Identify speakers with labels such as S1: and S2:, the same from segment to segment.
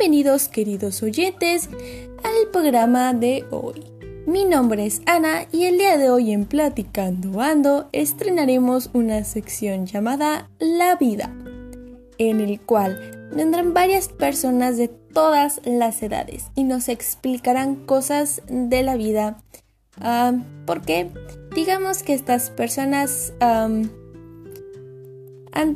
S1: Bienvenidos queridos oyentes al programa de hoy. Mi nombre es Ana y el día de hoy en Platicando Ando estrenaremos una sección llamada La vida, en el cual vendrán varias personas de todas las edades y nos explicarán cosas de la vida. porque digamos que estas personas han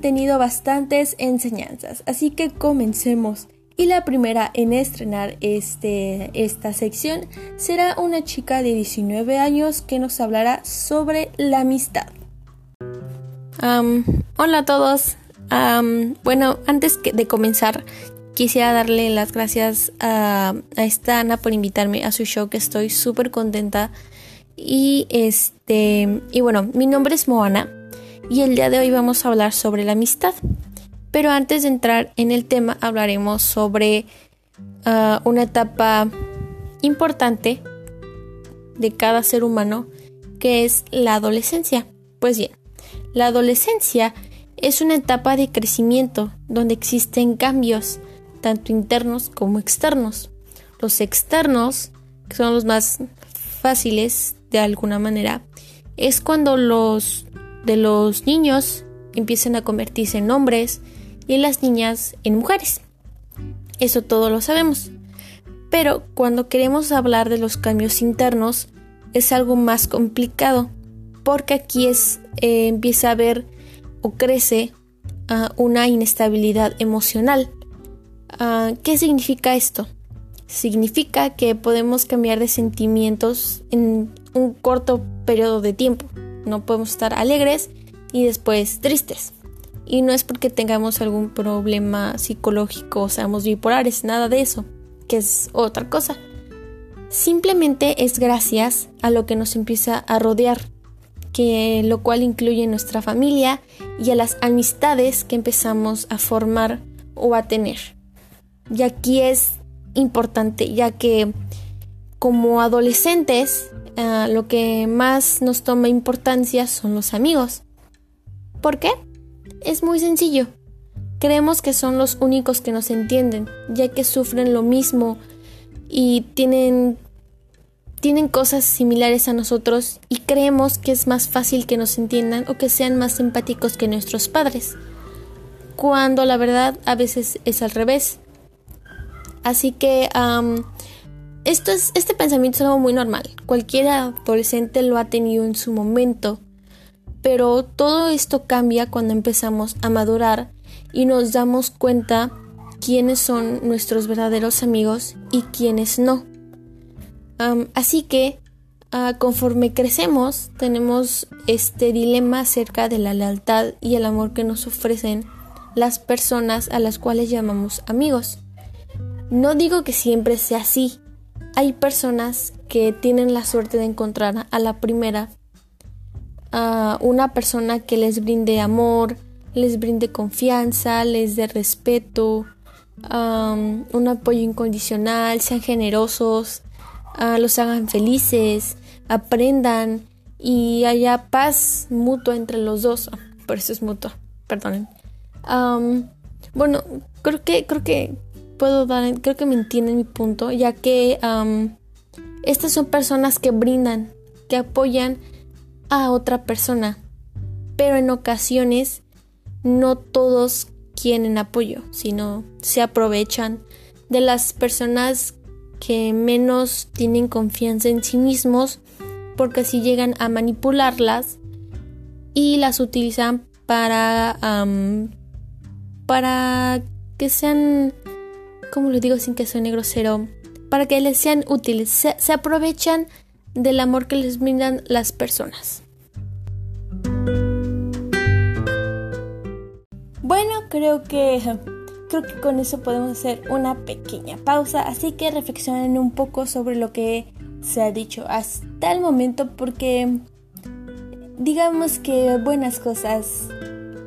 S1: tenido bastantes enseñanzas. Así que comencemos. Y la primera en estrenar este, esta sección será una chica de 19 años que nos hablará sobre la amistad. hola a todos. bueno, antes de comenzar, quisiera darle las gracias a, a, esta Ana por invitarme a su show, que estoy súper contenta. Y este, y bueno, mi nombre es Moana y el día de hoy vamos a hablar sobre la amistad. Pero antes de entrar en el tema hablaremos sobre ah, una etapa importante de cada ser humano que es la adolescencia. Pues bien, la adolescencia es una etapa de crecimiento donde existen cambios, tanto internos como externos. Los externos, que son los más fáciles de alguna manera, es cuando los de los niños empiezan a convertirse en hombres y las niñas en mujeres. Eso todo lo sabemos. Pero cuando queremos hablar de los cambios internos es algo más complicado porque aquí es, eh, empieza a haber o crece ah, una inestabilidad emocional. Ah, ¿Qué significa esto? Significa que podemos cambiar de sentimientos en un corto periodo de tiempo. No podemos estar alegres y después tristes. Y no es porque tengamos algún problema psicológico o seamos bipolares, nada de eso, que es otra cosa. Simplemente es gracias a lo que nos empieza a rodear, que lo cual incluye nuestra familia y a las amistades que empezamos a formar o a tener. Y aquí es importante, ya que como adolescentes Ah, lo que más nos toma importancia son los amigos. ¿Por qué? Es muy sencillo. Creemos que son los únicos que nos entienden, ya que sufren lo mismo y tienen tienen cosas similares a nosotros y creemos que es más fácil que nos entiendan o que sean más empáticos que nuestros padres, cuando la verdad a veces es al revés. Así que esto es, este pensamiento es algo muy normal. Cualquier adolescente lo ha tenido en su momento. Pero todo esto cambia cuando empezamos a madurar y nos damos cuenta quiénes son nuestros verdaderos amigos y quiénes no. así que ah, conforme crecemos tenemos este dilema acerca de la lealtad y el amor que nos ofrecen las personas a las cuales llamamos amigos. No digo que siempre sea así, hay personas que tienen la suerte de encontrar a la primera a una persona que les brinde amor, les brinde confianza, les dé respeto, un apoyo incondicional, sean generosos, uh, los hagan felices, aprendan y haya paz mutua entre los dos. Ah, por eso es mutua, perdonen. bueno, creo que creo que puedo dar, creo que me entienden mi punto, ya que estas son personas que brindan, que apoyan a otra persona, pero en ocasiones no todos quieren apoyo, sino se aprovechan de las personas que menos tienen confianza en sí mismos porque así llegan a manipularlas y las utilizan para para que sean como lo digo sin que suene grosero, para que les sean útiles, se, aprovechan del amor que les brindan las personas. Bueno, creo que creo que con eso podemos hacer una pequeña pausa, así que reflexionen un poco sobre lo que se ha dicho hasta el momento porque digamos que buenas cosas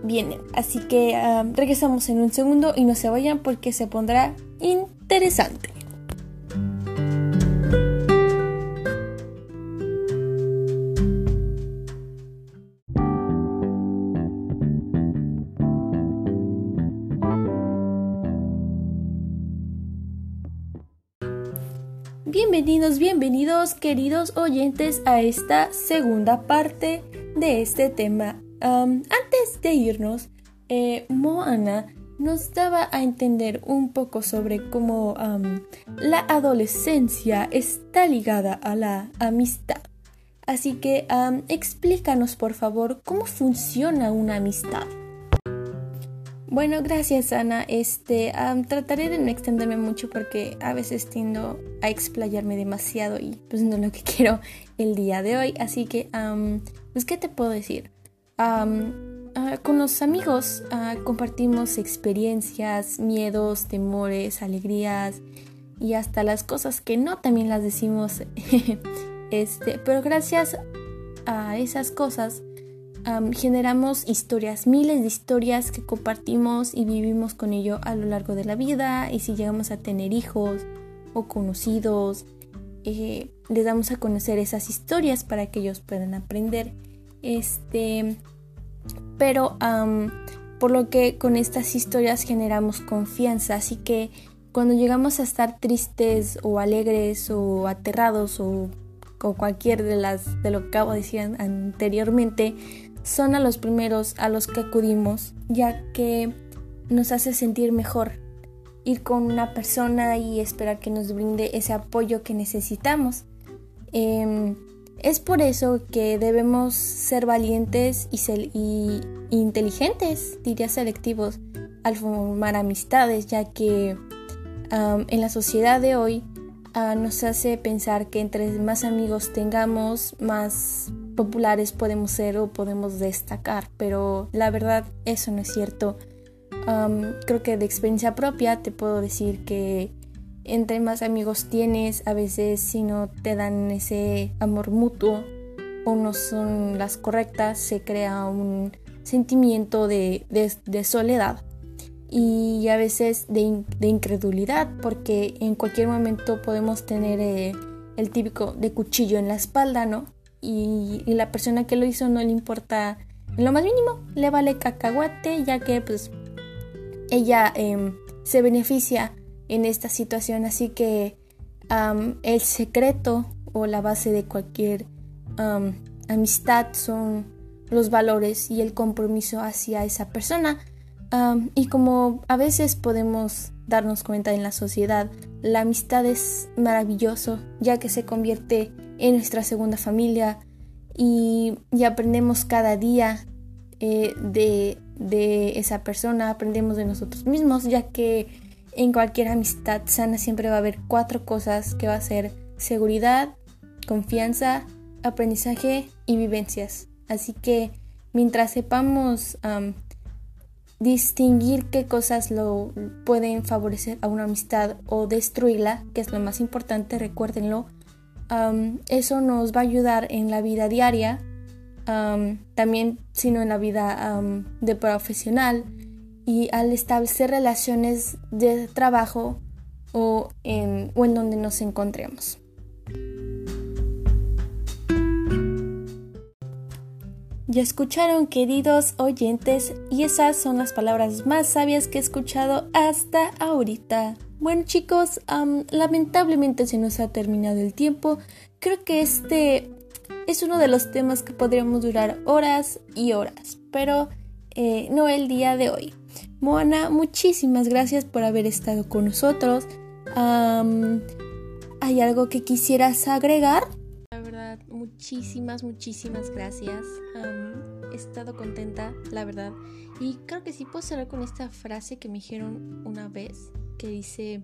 S1: vienen. Así que ah, regresamos en un segundo y no se vayan porque se pondrá interesante. Bienvenidos, bienvenidos, queridos oyentes, a esta segunda parte de este tema. antes de irnos, eh, Moana nos daba a entender un poco sobre cómo la adolescencia está ligada a la amistad. Así que explícanos por favor cómo funciona una amistad. Bueno, gracias Ana. Este, trataré de no extenderme mucho porque a veces tiendo a explayarme demasiado y pues no es lo que quiero el día de hoy. Así que, pues, ¿qué te puedo decir? Ah, con los amigos ah, compartimos experiencias, miedos, temores, alegrías y hasta las cosas que no también las decimos. este, pero gracias a esas cosas generamos historias, miles de historias que compartimos y vivimos con ello a lo largo de la vida y si llegamos a tener hijos o conocidos, eh, les damos a conocer esas historias para que ellos puedan aprender. Este, pero por lo que con estas historias generamos confianza, así que cuando llegamos a estar tristes o alegres o aterrados o con cualquier de las de lo que acabo de decir anteriormente, son a los primeros a los que acudimos, ya que nos hace sentir mejor ir con una persona y esperar que nos brinde ese apoyo que necesitamos. Em, es por eso que debemos ser valientes y, inteligentes, diría selectivos, al formar amistades, ya que en la sociedad de hoy ah, nos hace pensar que entre más amigos tengamos, más populares podemos ser o podemos destacar, pero la verdad eso no es cierto. creo que de experiencia propia te puedo decir que entre más amigos tienes, a veces si no te dan ese amor mutuo o no son las correctas, se crea un sentimiento de, soledad y a veces de, incredulidad porque en cualquier momento podemos tener eh, el típico de cuchillo en la espalda, ¿no? Y, la persona que lo hizo no le importa en lo más mínimo, le vale cacahuate ya que pues ella em, se beneficia en esta situación, así que el secreto o la base de cualquier amistad son los valores y el compromiso hacia esa persona. y como a veces podemos darnos cuenta en la sociedad, la amistad es maravilloso ya que se convierte en nuestra segunda familia y, aprendemos cada día eh, de, de esa persona, aprendemos de nosotros mismos ya que en cualquier amistad sana siempre va a haber cuatro cosas que va a ser seguridad, confianza, aprendizaje y vivencias. Así que mientras sepamos distinguir qué cosas lo pueden favorecer a una amistad o destruirla, que es lo más importante, recuérdenlo, eso nos va a ayudar en la vida diaria, también sino en la vida de profesional y al establecer relaciones de trabajo o en, o en donde nos encontremos. Ya escucharon, queridos oyentes, y esas son las palabras más sabias que he escuchado hasta ahorita. Bueno chicos, lamentablemente se nos ha terminado el tiempo. Creo que este es uno de los temas que podríamos durar horas y horas, pero eh, no el día de hoy. Moana, muchísimas gracias por haber estado con nosotros. ¿Hay algo que quisieras agregar?
S2: La verdad, muchísimas, muchísimas gracias. he estado contenta, la verdad. Y creo que sí puedo cerrar con esta frase que me dijeron una vez, que dice,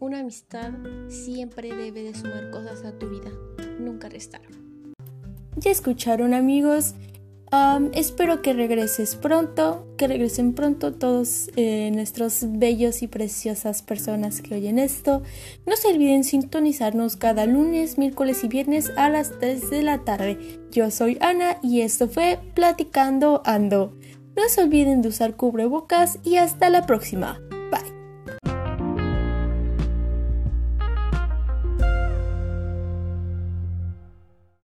S2: una amistad siempre debe de sumar cosas a tu vida, nunca restar.
S1: Ya escucharon amigos, espero que regreses pronto, que regresen pronto todos eh, nuestros bellos y preciosas personas que oyen esto. No se olviden sintonizarnos cada lunes, miércoles y viernes a las 3 de la tarde. Yo soy Ana y esto fue Platicando Ando. No se olviden de usar cubrebocas y hasta la próxima.